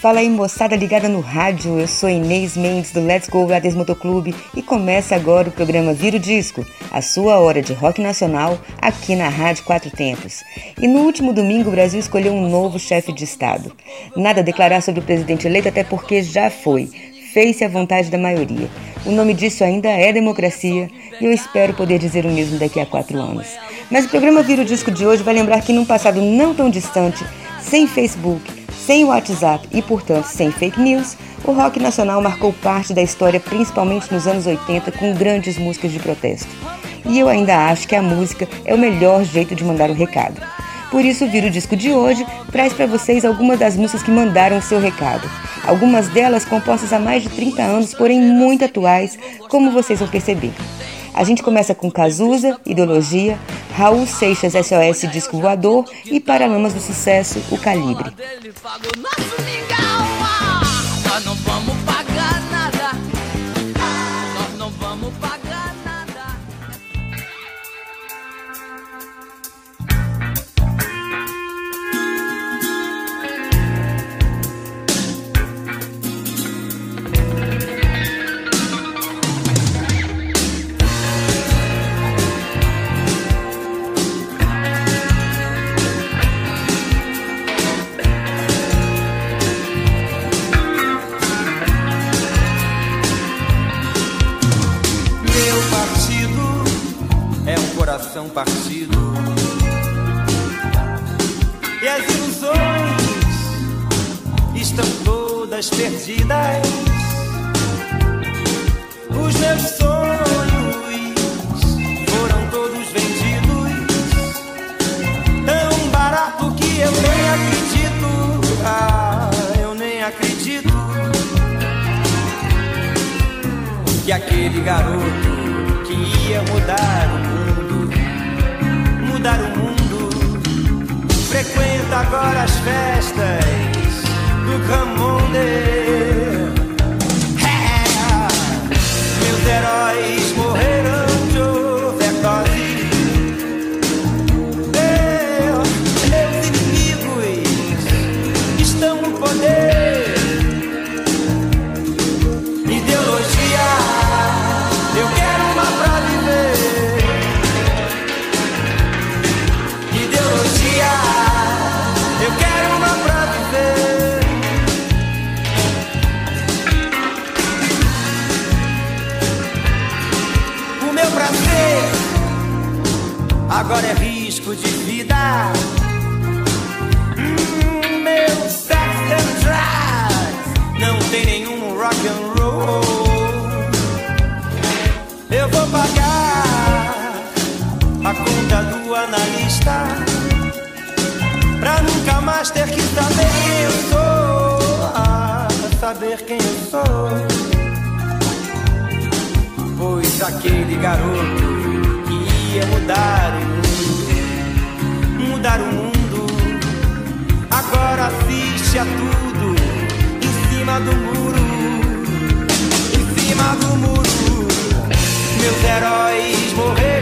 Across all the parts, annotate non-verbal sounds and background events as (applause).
Fala aí moçada ligada no rádio, eu sou Inês Mendes do Let's Go Brothers Motoclube e começa agora o programa Vira o Disco, a sua hora de rock nacional aqui na Rádio Quatro Tempos. E no último domingo o Brasil escolheu um novo chefe de Estado. Nada a declarar sobre o presidente eleito até porque já foi, fez-se a vontade da maioria. O nome disso ainda é democracia e eu espero poder dizer o mesmo daqui a quatro anos. Mas o programa Vira o Disco de hoje vai lembrar que num passado não tão distante, sem Facebook, sem WhatsApp e, portanto, sem fake news, o rock nacional marcou parte da história, principalmente nos anos 80, com grandes músicas de protesto. E eu ainda acho que a música é o melhor jeito de mandar o recado. Por isso, o Vira o Disco de hoje traz para vocês algumas das músicas que mandaram o seu recado. Algumas delas compostas há mais de 30 anos, porém muito atuais, como vocês vão perceber. A gente começa com Cazuza, Ideologia, Raul Seixas SOS Disco Voador e Paralamas do Sucesso, O Calibre. Coração partido e as ilusões estão todas perdidas. Os meus sonhos foram todos vendidos, tão barato que eu nem acredito. Ah, eu nem acredito que aquele garoto que ia mudar Frequenta agora as festas do Camonde. É, meus heróis conta do analista Pra nunca mais ter que saber quem eu sou ah, Saber quem eu sou. Pois aquele garoto que ia mudar o mundo Mudar o mundo Agora assiste a tudo Em cima do muro Em cima do muro. Meus heróis morreram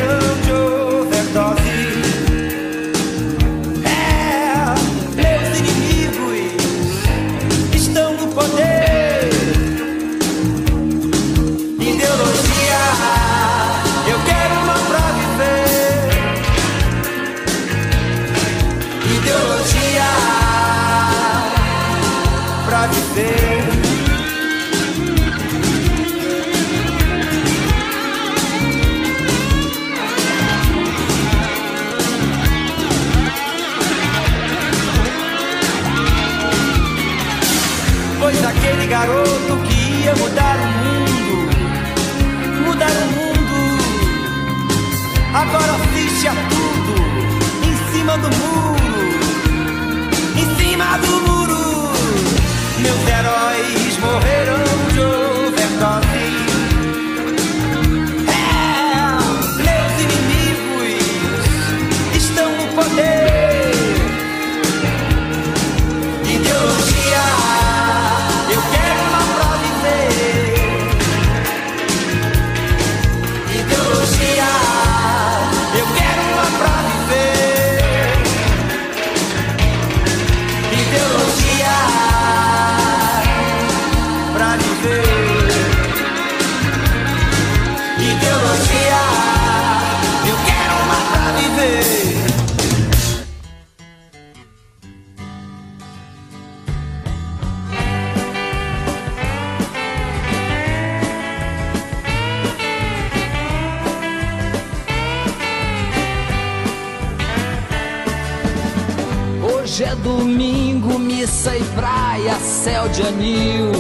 Hoje é domingo, missa e praia, céu de anil.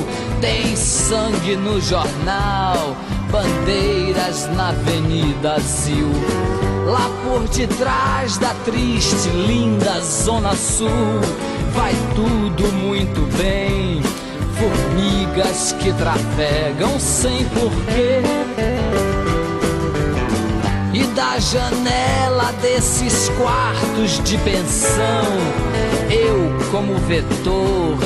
Tem sangue no jornal, bandeiras na Avenida Zil. Lá por detrás da triste, linda Zona Sul, vai tudo muito bem. Formigas que trafegam sem porquê. Da janela desses quartos de pensão, eu, como vetor,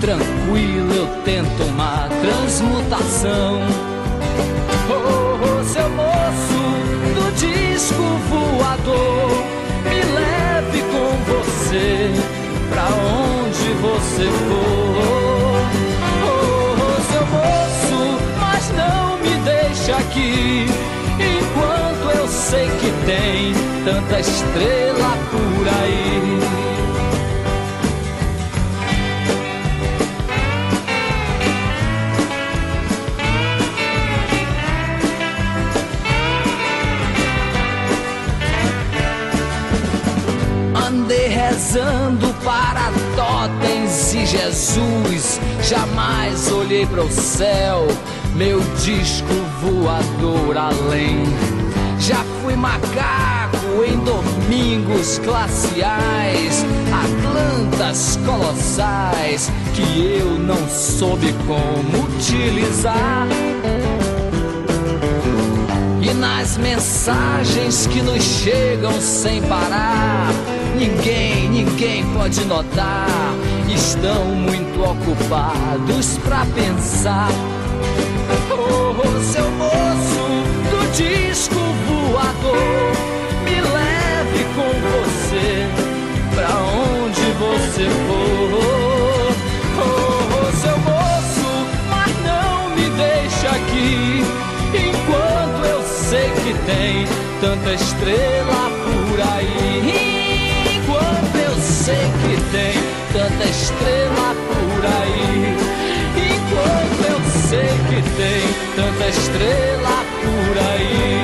tranquilo, eu tento uma transmutação. Oh, oh, seu moço do disco voador, me leve com você pra onde você for. Oh, oh, seu moço, mas não me deixe aqui sei que tem tanta estrela por aí. Andei rezando para totens e Jesus. Jamais olhei para o céu, meu disco voador além. Fui macaco em domingos glaciais, Atlantas colossais que eu não soube como utilizar. E nas mensagens que nos chegam sem parar, ninguém, ninguém pode notar. Estão muito ocupados pra pensar. Oh, oh, seu tanta estrela por aí. Enquanto eu sei que tem tanta estrela por aí. Enquanto eu sei que tem tanta estrela por aí.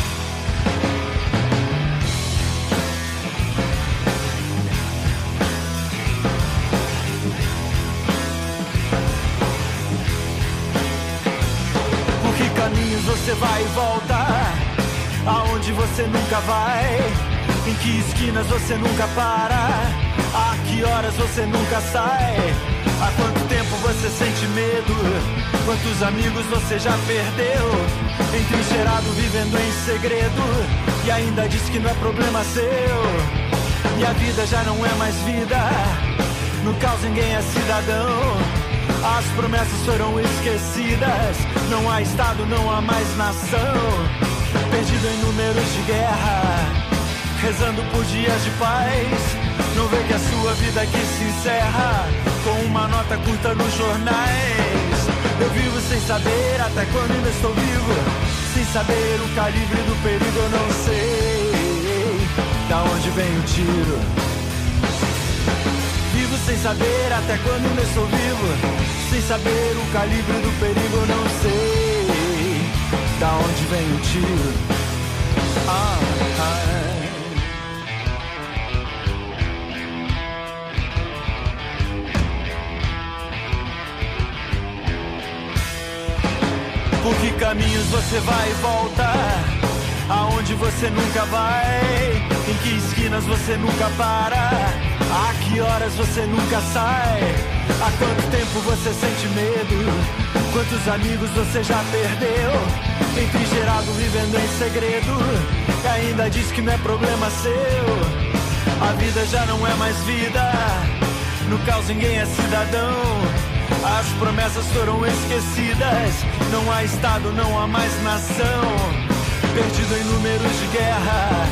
Você vai e volta? Aonde você nunca vai? Em que esquinas você nunca para? A que horas você nunca sai? Há quanto tempo você sente medo? Quantos amigos você já perdeu? Entrincheirado vivendo em segredo E ainda diz que não é problema seu E a vida já não é mais vida No caos ninguém é cidadão as promessas foram esquecidas. Não há Estado, não há mais nação. Perdido em números de guerra, rezando por dias de paz. Não vê que a sua vida aqui se encerra com uma nota curta nos jornais. Eu vivo sem saber até quando ainda estou vivo. Sem saber o calibre do perigo, eu não sei da onde vem o tiro. Sem saber até quando ainda estou vivo. Sem saber o calibre do perigo, eu não sei da onde vem o tiro. Ah, ah. Por que caminhos você vai e volta? Aonde você nunca vai? Que esquinas você nunca para? A que horas você nunca sai? Há quanto tempo você sente medo? Quantos amigos você já perdeu? Entrincheirado vivendo em segredo E ainda diz que não é problema seu A vida já não é mais vida No caos ninguém é cidadão As promessas foram esquecidas. Não há Estado, não há mais nação. Perdido em números de guerra,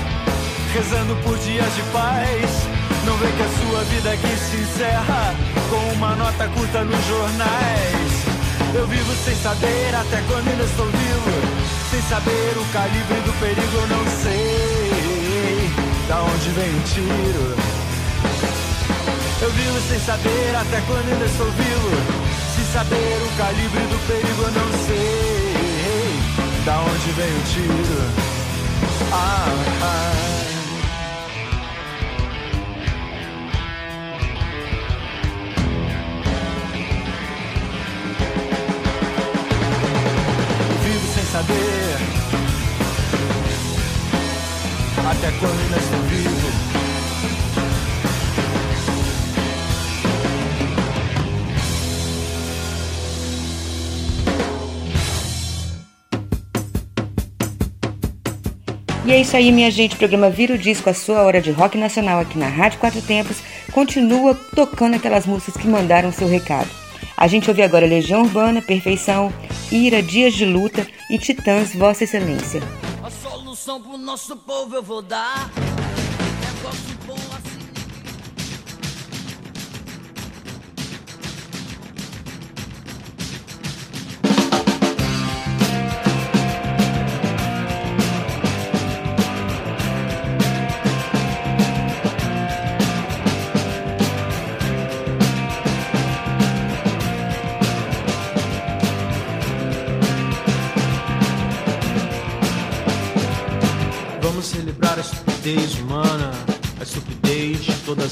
rezando por dias de paz. Não vê que a sua vida aqui se encerra com uma nota curta nos jornais. Eu vivo sem saber até quando ainda estou vivo. Sem saber o calibre do perigo, eu não sei da onde vem o tiro. Eu vivo sem saber até quando ainda estou vivo. Sem saber o calibre do perigo, eu não sei da onde vem o tiro. Ah, ah. É isso aí, minha gente. O programa Vira o Disco, a sua hora de rock nacional aqui na Rádio Quatro Tempos, continua tocando aquelas músicas que mandaram seu recado. A gente ouve agora Legião Urbana, Perfeição, Ira, Dias de Luta e Titãs, Vossa Excelência. A solução pro nosso povo eu vou dar.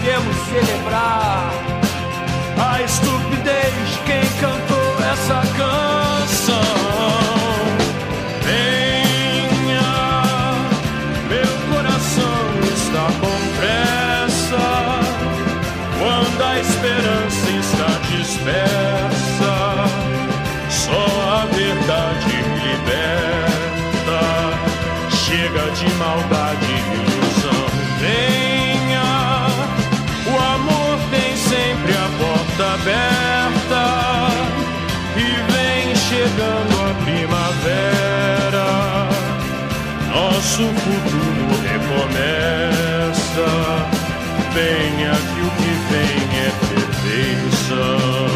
devemos celebrar a estupidez de quem cantou essa canção. Venha, meu coração está com pressa quando a esperança está dispersa. Só a verdade liberta. Chega de maldade chegando a primavera, nosso futuro recomeça. Venha que o que vem é perfeição.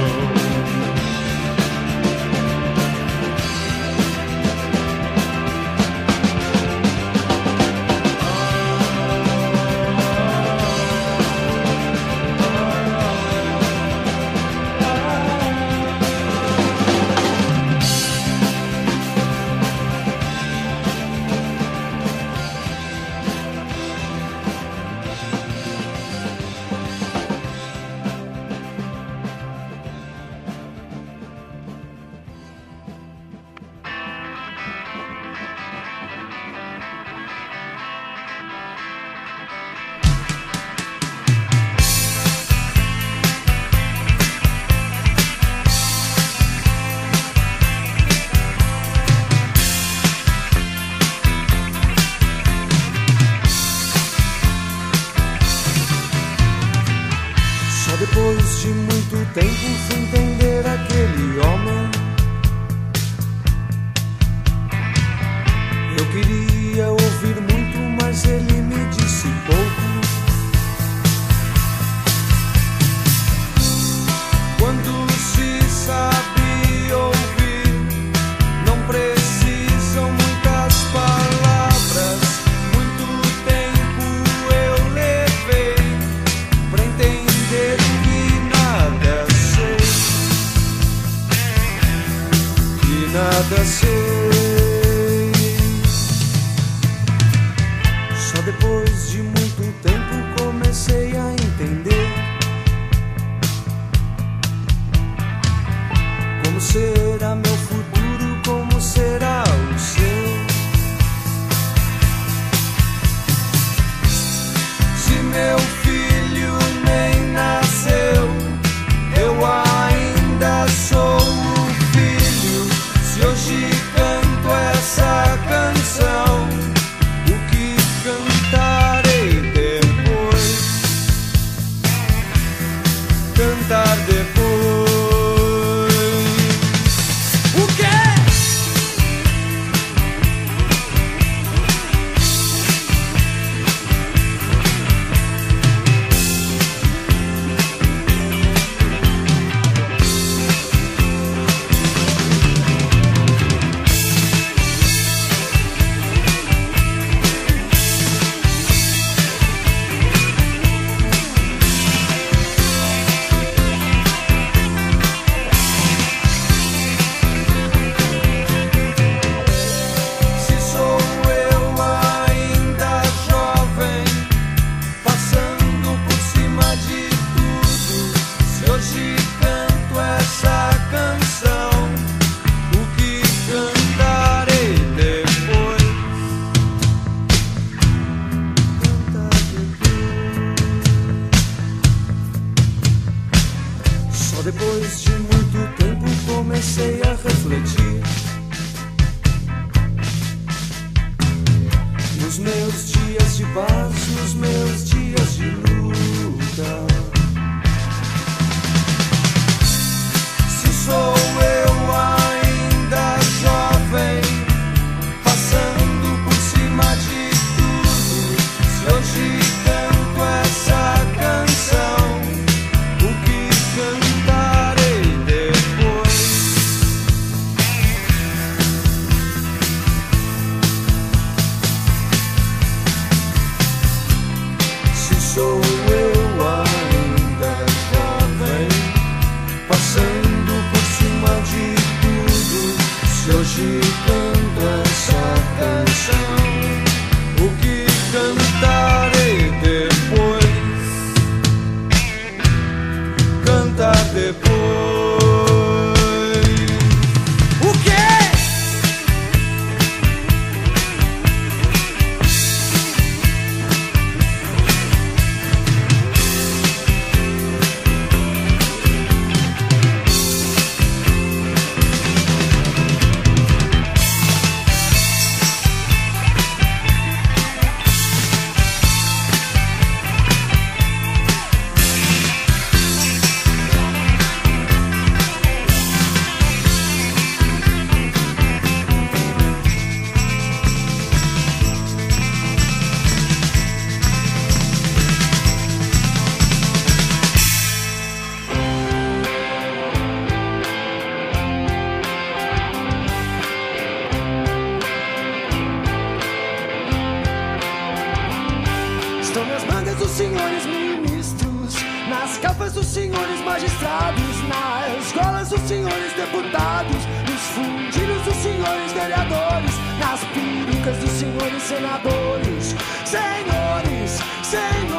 Dos senhores deputados, nos fundilhos dos senhores vereadores, nas perucas dos senhores senadores. Senhores, senhores,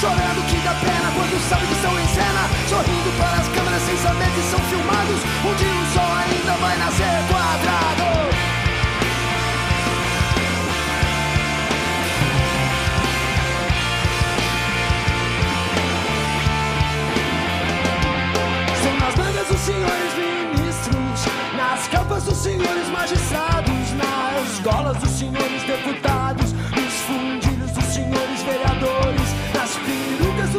chorando que dá pena quando sabe que estão em cena, sorrindo para as câmeras sem saber que são filmados, um dia um sol ainda vai nascer quadrado. São nas mangas dos senhores ministros, nas capas dos senhores magistrados, nas golas dos senhores deputados, nos fundilhos dos senhores vereadores,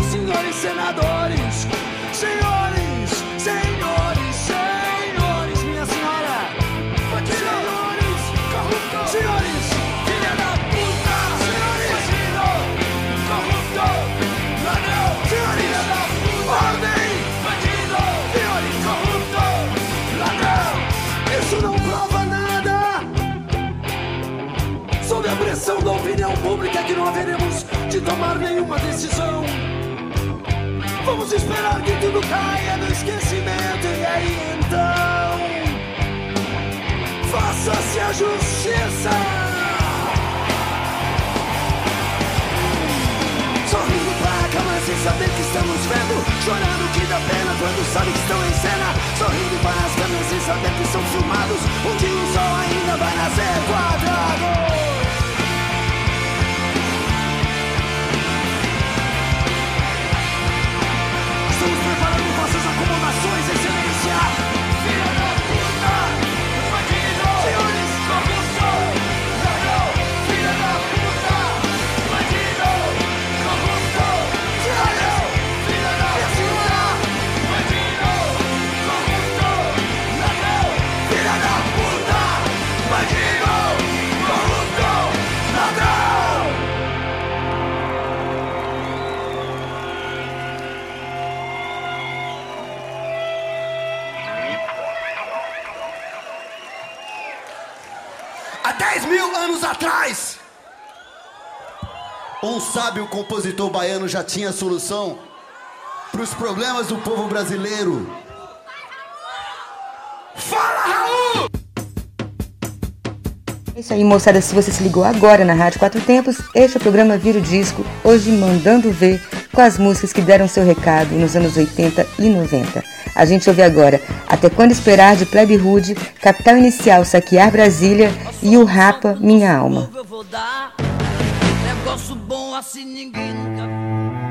senhores senadores. Senhores, senhores, senhores, minha senhora. Senhores, corrupto. Senhores, filha da puta. Senhores, corrupto. Ladrão. Senhores, filha. Ordem. Bandido. Senhores, corrupto. Ladrão. Isso não prova nada. Sob a pressão da opinião pública que não haveremos de tomar nenhuma decisão. Vamos esperar que tudo caia no esquecimento e aí então faça-se a justiça. Sorrindo para a câmera sem saber que estamos vendo, chorando que dá pena quando sabe que estão em cena. Sorrindo para as câmeras sem saber que são filmados, um o sol ainda vai nascer quadrado. Mil anos atrás, um sábio compositor baiano já tinha a solução para os problemas do povo brasileiro. Fala, isso aí, moçada. Se você se ligou agora na Rádio Quatro Tempos, este é o programa Vira o Disco, hoje mandando ver com as músicas que deram seu recado nos anos 80 e 90. A gente ouve agora Até Quando Esperar de Plebe Rude, Capital Inicial Saquear Brasília e o Rapa Minha Alma. Negócio bom assim ninguém nunca.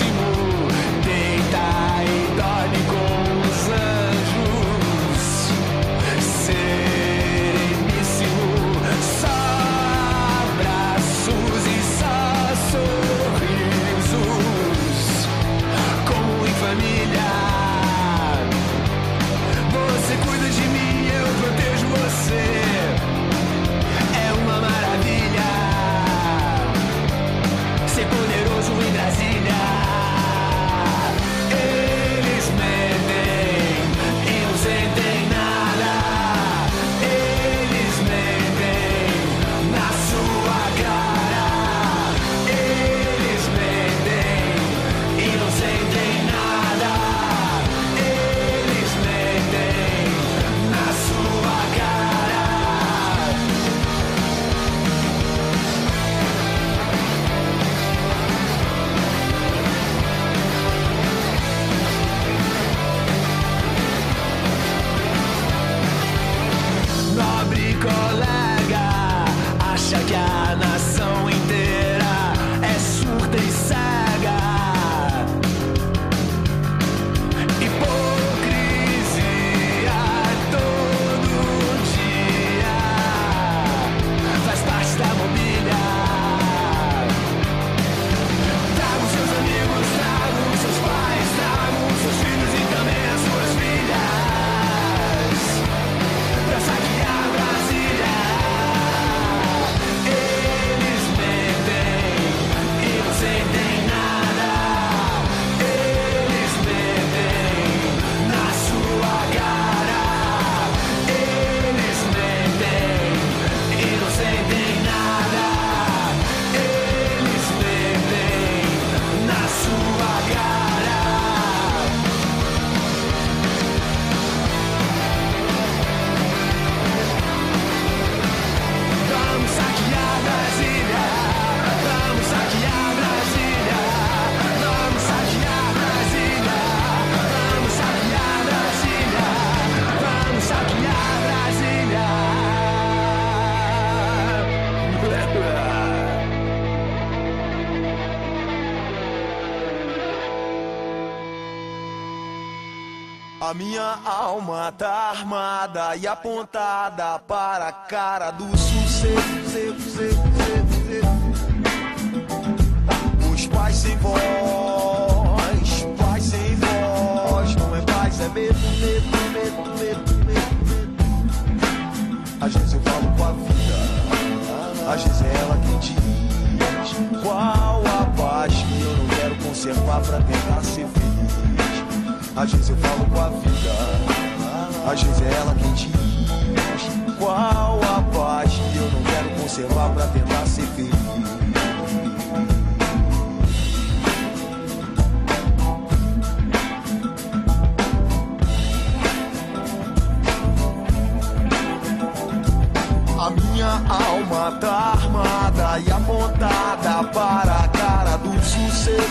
A minha alma tá armada e apontada para a cara do sossego. Os pais sem voz, pais sem voz, não é paz, é medo, medo, medo, medo, medo. Às vezes eu falo com a vida, às vezes é ela quem diz qual a paz que eu não quero conservar pra tentar ser feliz. Às vezes eu falo com a vida, às vezes é ela quem diz qual a paz que eu não quero conservar pra tentar ser feliz. A minha alma tá armada e apontada para a cara do sucesso.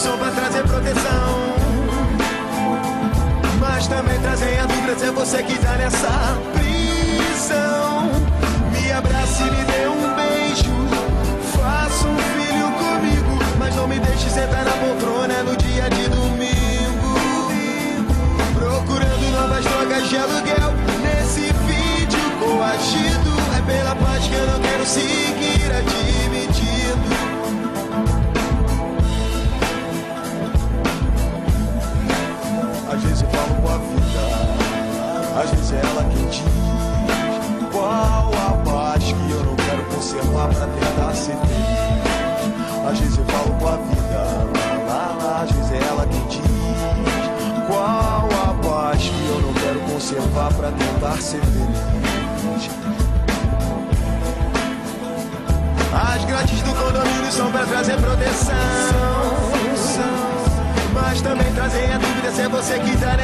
São pra trazer proteção. Mas também trazem a dúvida é você que tá nessa prisão. Me abrace e me dê um beijo. Faça um filho comigo. Mas não me deixe sentar na poltrona no dia de domingo. Procurando novas drogas de aluguel. Nesse vídeo coagido. É pela paz que eu não quero seguir admitindo. Às vezes é ela quem diz qual a paz que eu não quero conservar pra tentar ser feliz. Às vezes eu falo com a vida, lá, lá, às vezes é ela quem diz qual a paz que eu não quero conservar pra tentar ser feliz. As grades do condomínio são pra trazer proteção. Mas também trazem a dúvida se é você que tá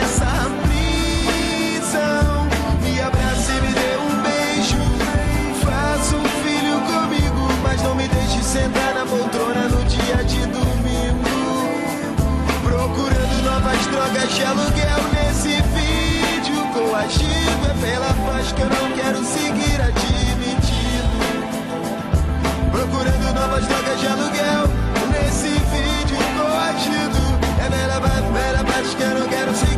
sentar na poltrona no dia de domingo. Procurando novas drogas de aluguel nesse vídeo coagido. É pela paz que eu não quero seguir admitido. Procurando novas drogas de aluguel nesse vídeo coagido. É bela, bela paz que eu não quero seguir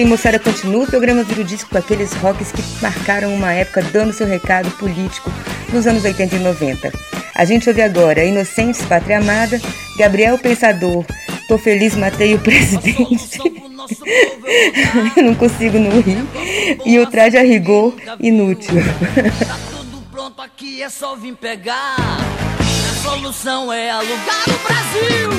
aí, moçada. Continua o programa Viro Disco com aqueles rocks que marcaram uma época dando seu recado político nos anos 80 e 90. A gente ouve agora Inocentes, Pátria Amada, Gabriel Pensador, Tô Feliz, Matei o Presidente. Eu (laughs) não consigo não rir. E o traje a rigor, inútil. Tá tudo pronto aqui, é só vir pegar. A solução é alugar o Brasil.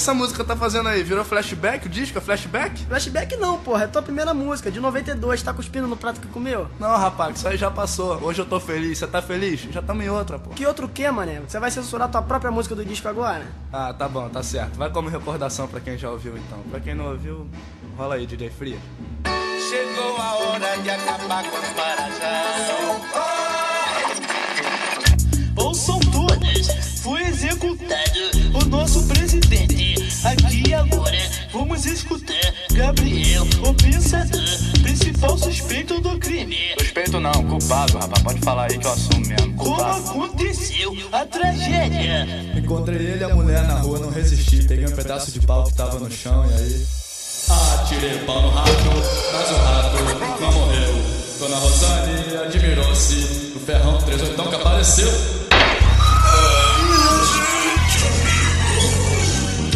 Que, que essa música tá fazendo aí? Virou flashback? O disco é flashback? Flashback não, porra. É tua primeira música, de 92. Tá cuspindo no prato que comeu? Não, rapaz, isso aí já passou. Hoje eu tô feliz. Você tá feliz? Já tamo em outra, pô. Que outro que, mané? Você vai censurar tua própria música do disco agora? Ah, tá bom, tá certo. Vai como recordação pra quem já ouviu, então. Pra quem não ouviu, rola aí, DJ Fria. Chegou a hora de acabar com as paradas. Ouçam todas, foi executado o nosso presidente. Agora vamos escutar Gabriel, o pensador, principal suspeito do crime. Suspeito não, culpado, rapaz. Pode falar aí que eu assumo mesmo. Como Culpado. aconteceu a tragédia? Encontrei ele e a mulher na rua, não resisti. Peguei um pedaço de pau que tava no chão e aí. Atirei pau no rato, mas o rato não morreu. Dona Rosane admirou-se do ferrão 38 que apareceu.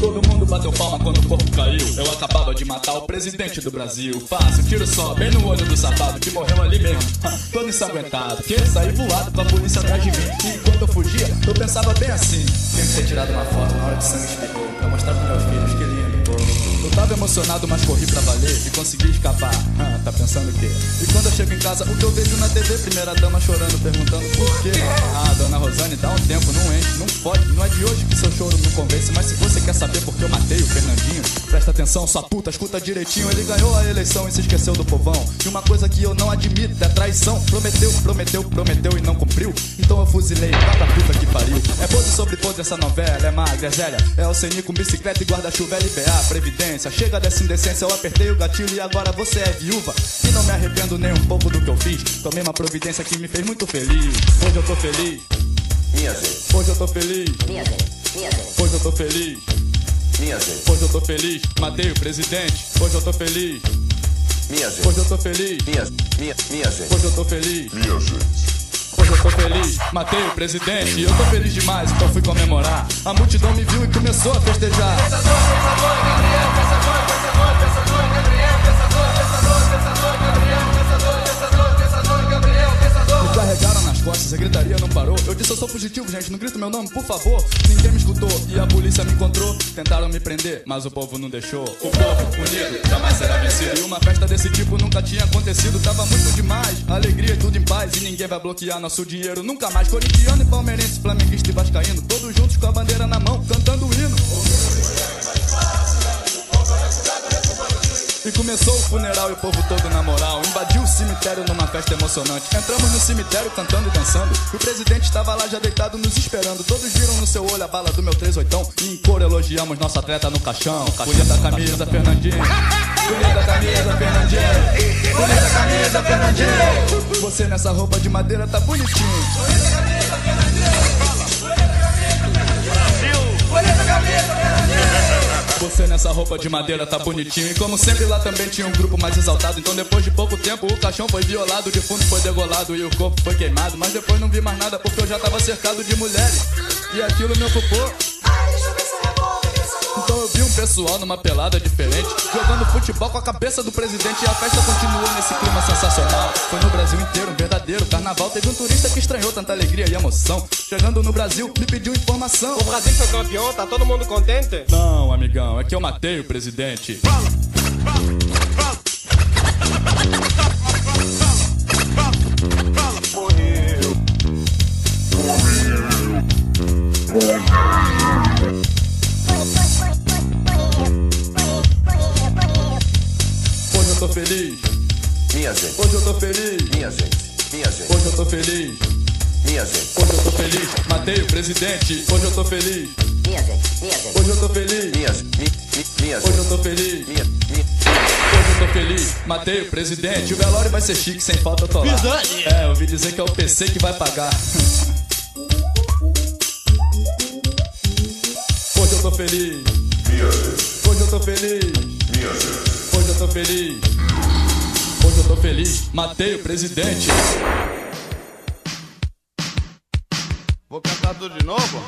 Todo mundo bateu palma quando o corpo caiu. Eu acabava de matar o presidente do Brasil. Um tiro só, bem no olho do safado que morreu ali mesmo. Todo ensanguentado, que saí voado com a polícia atrás de mim. E enquanto eu fugia, eu pensava bem assim: tinha que ter tirado uma foto na hora que sangue espirrou. Pra mostrar pros meus filhos que. Eu tava emocionado, mas corri pra valer e consegui escapar. Ah, tá pensando o quê? E quando eu chego em casa, o que eu vejo na TV, primeira dama chorando, perguntando por quê. Ah, dona Rosane, dá um tempo, não enche, não pode. Não é de hoje que seu choro não convence, mas se você quer saber por que eu matei o Fernandinho, presta atenção, sua puta, escuta direitinho. Ele ganhou a eleição e se esqueceu do povão. E uma coisa que eu não admito é traição. Prometeu, prometeu, prometeu e não cumpriu. então eu fuzilei. Vai pra puta que pariu. É podre sobre podre essa novela, é magra, é velha. É o com bicicleta e guarda-chuva LBA, Previdência. Chega dessa indecência, eu apertei o gatilho e agora você é viúva. E não me arrependo nem um pouco do que eu fiz. Tomei uma providência que me fez muito feliz. Hoje eu tô feliz. Minha gente. Hoje eu tô feliz. Minha gente. Minha gente. Hoje eu tô feliz. Minha gente. Hoje eu tô feliz. Matei o presidente. Hoje eu tô feliz. Minha gente. Hoje eu tô feliz. Minha, minha, minha gente. Hoje eu tô feliz. Minha gente. Hoje eu tô feliz, matei o presidente eu tô feliz demais, então fui comemorar. A multidão me viu e começou a festejar. Me carregaram nas costas, a gritaria não parou. Eu disse eu sou fugitivo, gente, não grito meu nome, por favor. Ninguém me escutou e a polícia me encontrou. Tentaram me prender, mas o povo não deixou. O povo unido jamais será vencido. E uma festa desse tipo nunca tinha acontecido. Tava muito demais, alegria tudo em paz. E ninguém vai bloquear nosso dinheiro nunca mais. Corintiano e palmeirense, flamenguista e vascaíno. Todos juntos com a bandeira na mão, cantando o hino. E começou o funeral e o povo todo na moral. Invadiu o cemitério numa festa emocionante. Entramos no cemitério cantando e dançando. E o presidente estava lá já deitado nos esperando. Todos viram no seu olho a bala do meu 38. E em cor elogiamos nosso atleta no caixão. Bonita camisa, Fernandinho. Bonita camisa, Fernandinho. Bonita camisa, Fernandinho. Você nessa roupa de madeira tá bonitinho. Bonita camisa, Fernandinho. Bonita camisa, Fernandinho. Você nessa roupa de madeira tá bonitinho. E como sempre lá também tinha um grupo mais exaltado. Então depois de pouco tempo o caixão foi violado, o defunto foi degolado e o corpo foi queimado. Mas depois não vi mais nada porque eu já tava cercado de mulheres. E aquilo me ocupou. Então eu vi um pessoal numa pelada diferente, jogando futebol com a cabeça do presidente e a festa continuou nesse clima sensacional. Foi no Brasil inteiro um verdadeiro carnaval. Teve um turista que estranhou tanta alegria e emoção. Chegando no Brasil, me pediu informação. O Brasil foi campeão, tá todo mundo contente? Não, amigão, é que eu matei o presidente. Hoje eu tô feliz. Minha gente. Hoje eu tô feliz. Minha gente. Minha gente. Hoje eu tô feliz. Minha gente. Hoje eu tô feliz. Matei o presidente. Hoje eu tô feliz. Minha gente. Minha gente. Hoje eu tô feliz. Minha, mi, mi, minha Hoje eu tô feliz. Minha, minha. Hoje eu tô feliz, matei o presidente. O velório vai ser chique, sem falta eu tô lá. Verdade. É, eu ouvi dizer que é o PC que vai pagar. Hoje eu tô feliz. Hoje eu tô feliz. Hoje eu tô feliz. Hoje eu tô feliz, matei o presidente. Vou cantar tudo de novo?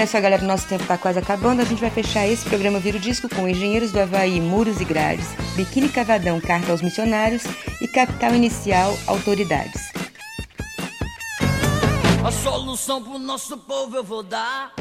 Olha só, galera, nosso tempo está quase acabando. A gente vai fechar esse programa Vira o Disco com Engenheiros do Havaí, Muros e Grades, Biquíni Cavadão, Carta aos Missionários e Capital Inicial, Autoridades. A solução pro nosso povo eu vou dar.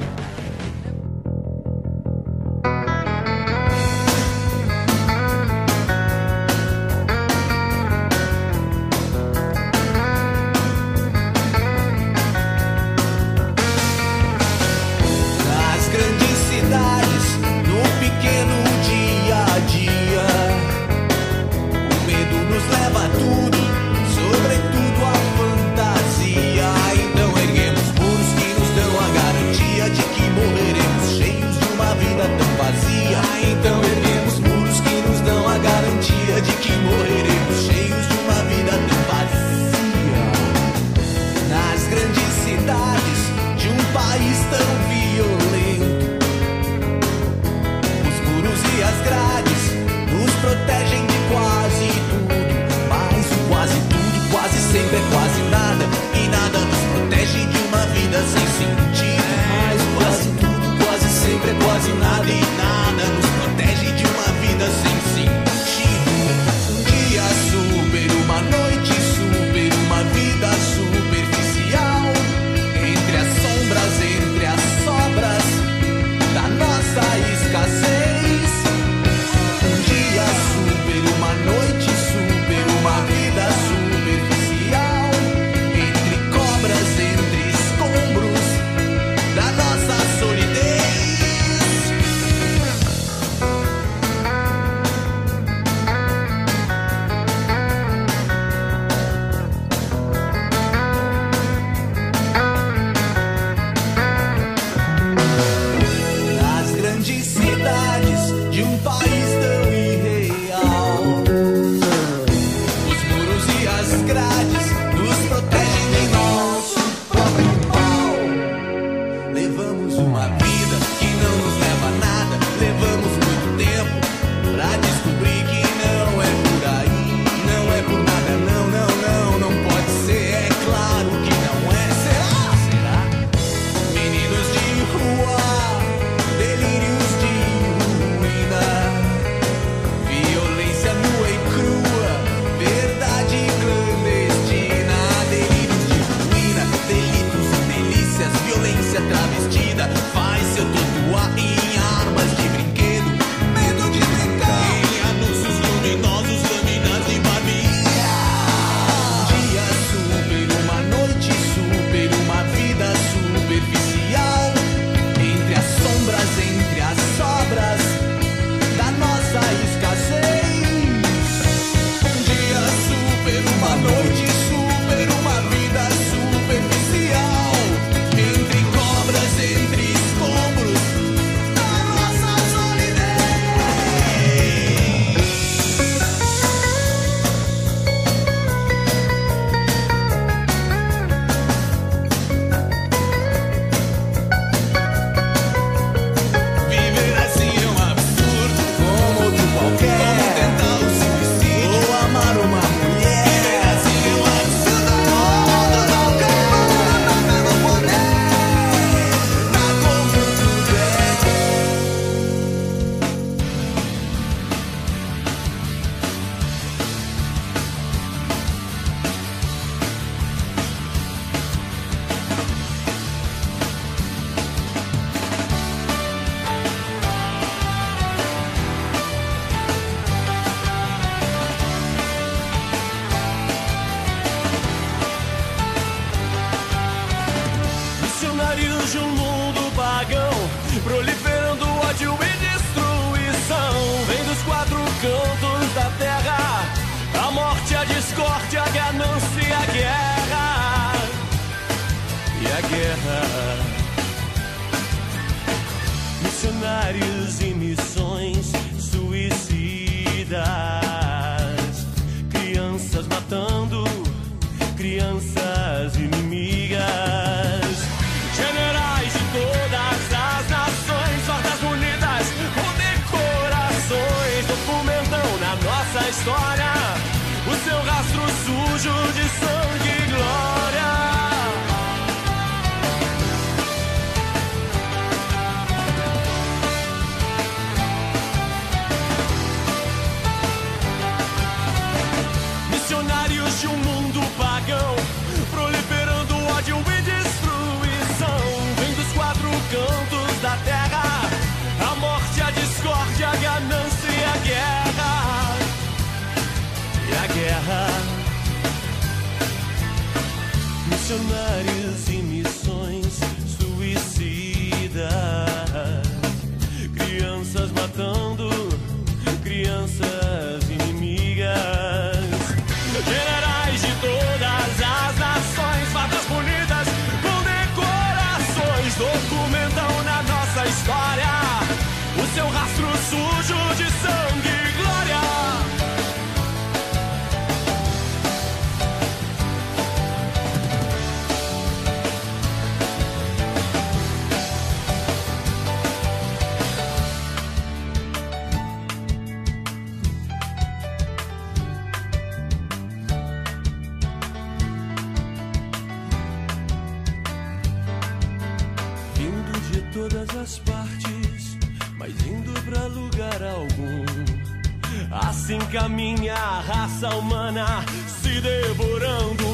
guerra. Missionários e missões suicidas. Crianças matando crianças inimigas. Generais de todas as nações, hordas unidas com decorações, documentam na nossa história o seu rastro sujo de sangue. Missionários Assim caminha a raça humana, se devorando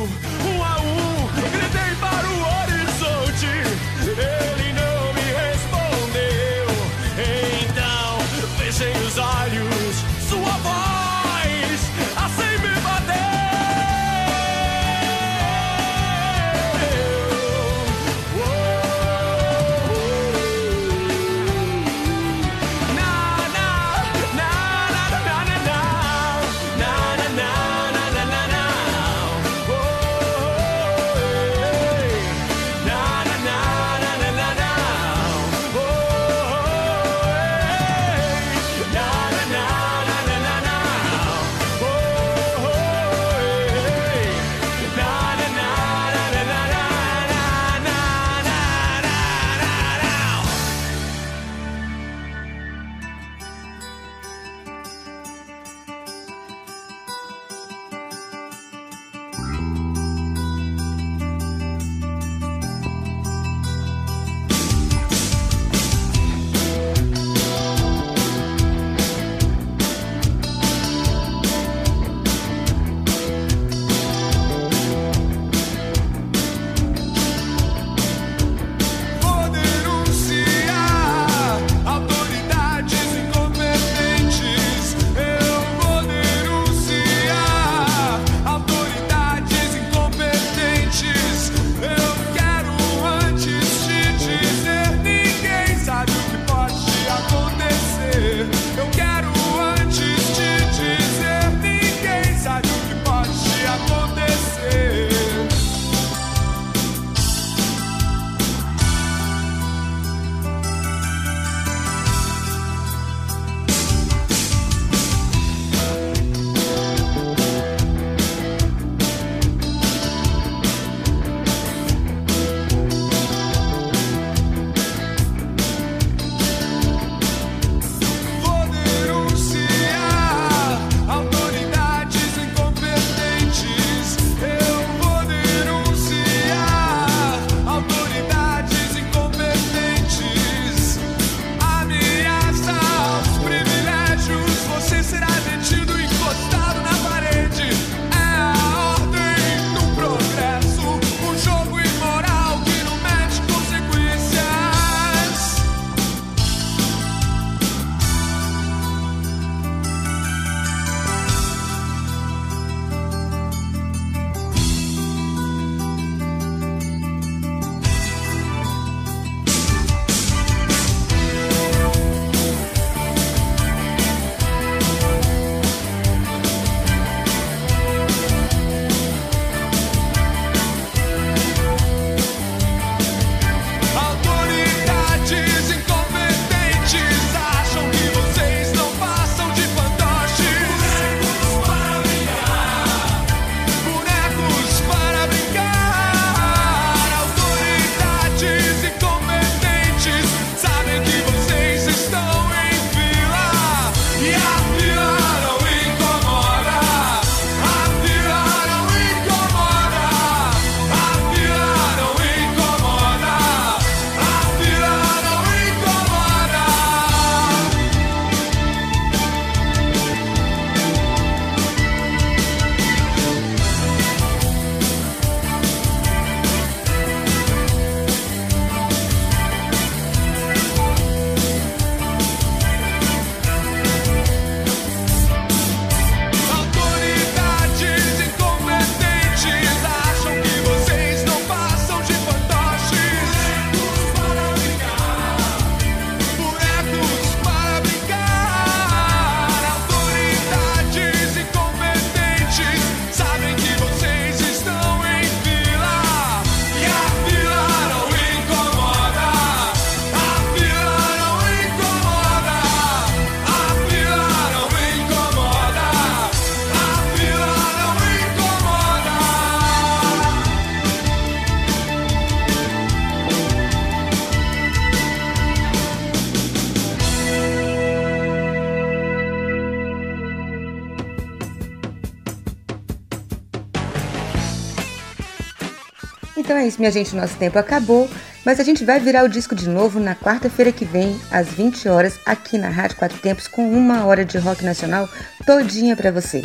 Isso, minha gente, nosso tempo acabou, mas a gente vai virar o disco de novo na quarta-feira que vem, às 20 horas, aqui na Rádio Quatro Tempos, com uma hora de rock nacional todinha para você.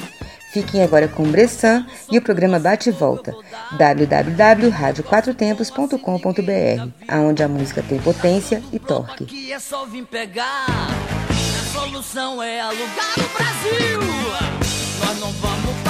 Fiquem agora com Bressan e o programa Bate e Volta, www.radioquatrotempos.com.br, aonde a música tem potência e torque. Que é só vir pegar. A solução é alugar o Brasil. Nós não vamos